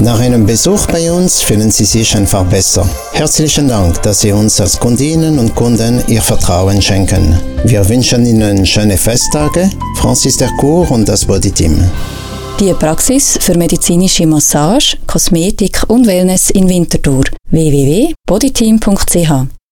Nach einem Besuch bei uns fühlen Sie sich einfach besser. Herzlichen Dank, dass Sie uns als Kundinnen und Kunden Ihr Vertrauen schenken. Wir wünschen Ihnen schöne Festtage. Francis Dercourt und das Bodyteam. Die Praxis für medizinische Massage, Kosmetik und Wellness in Winterthur. www.bodyteam.ch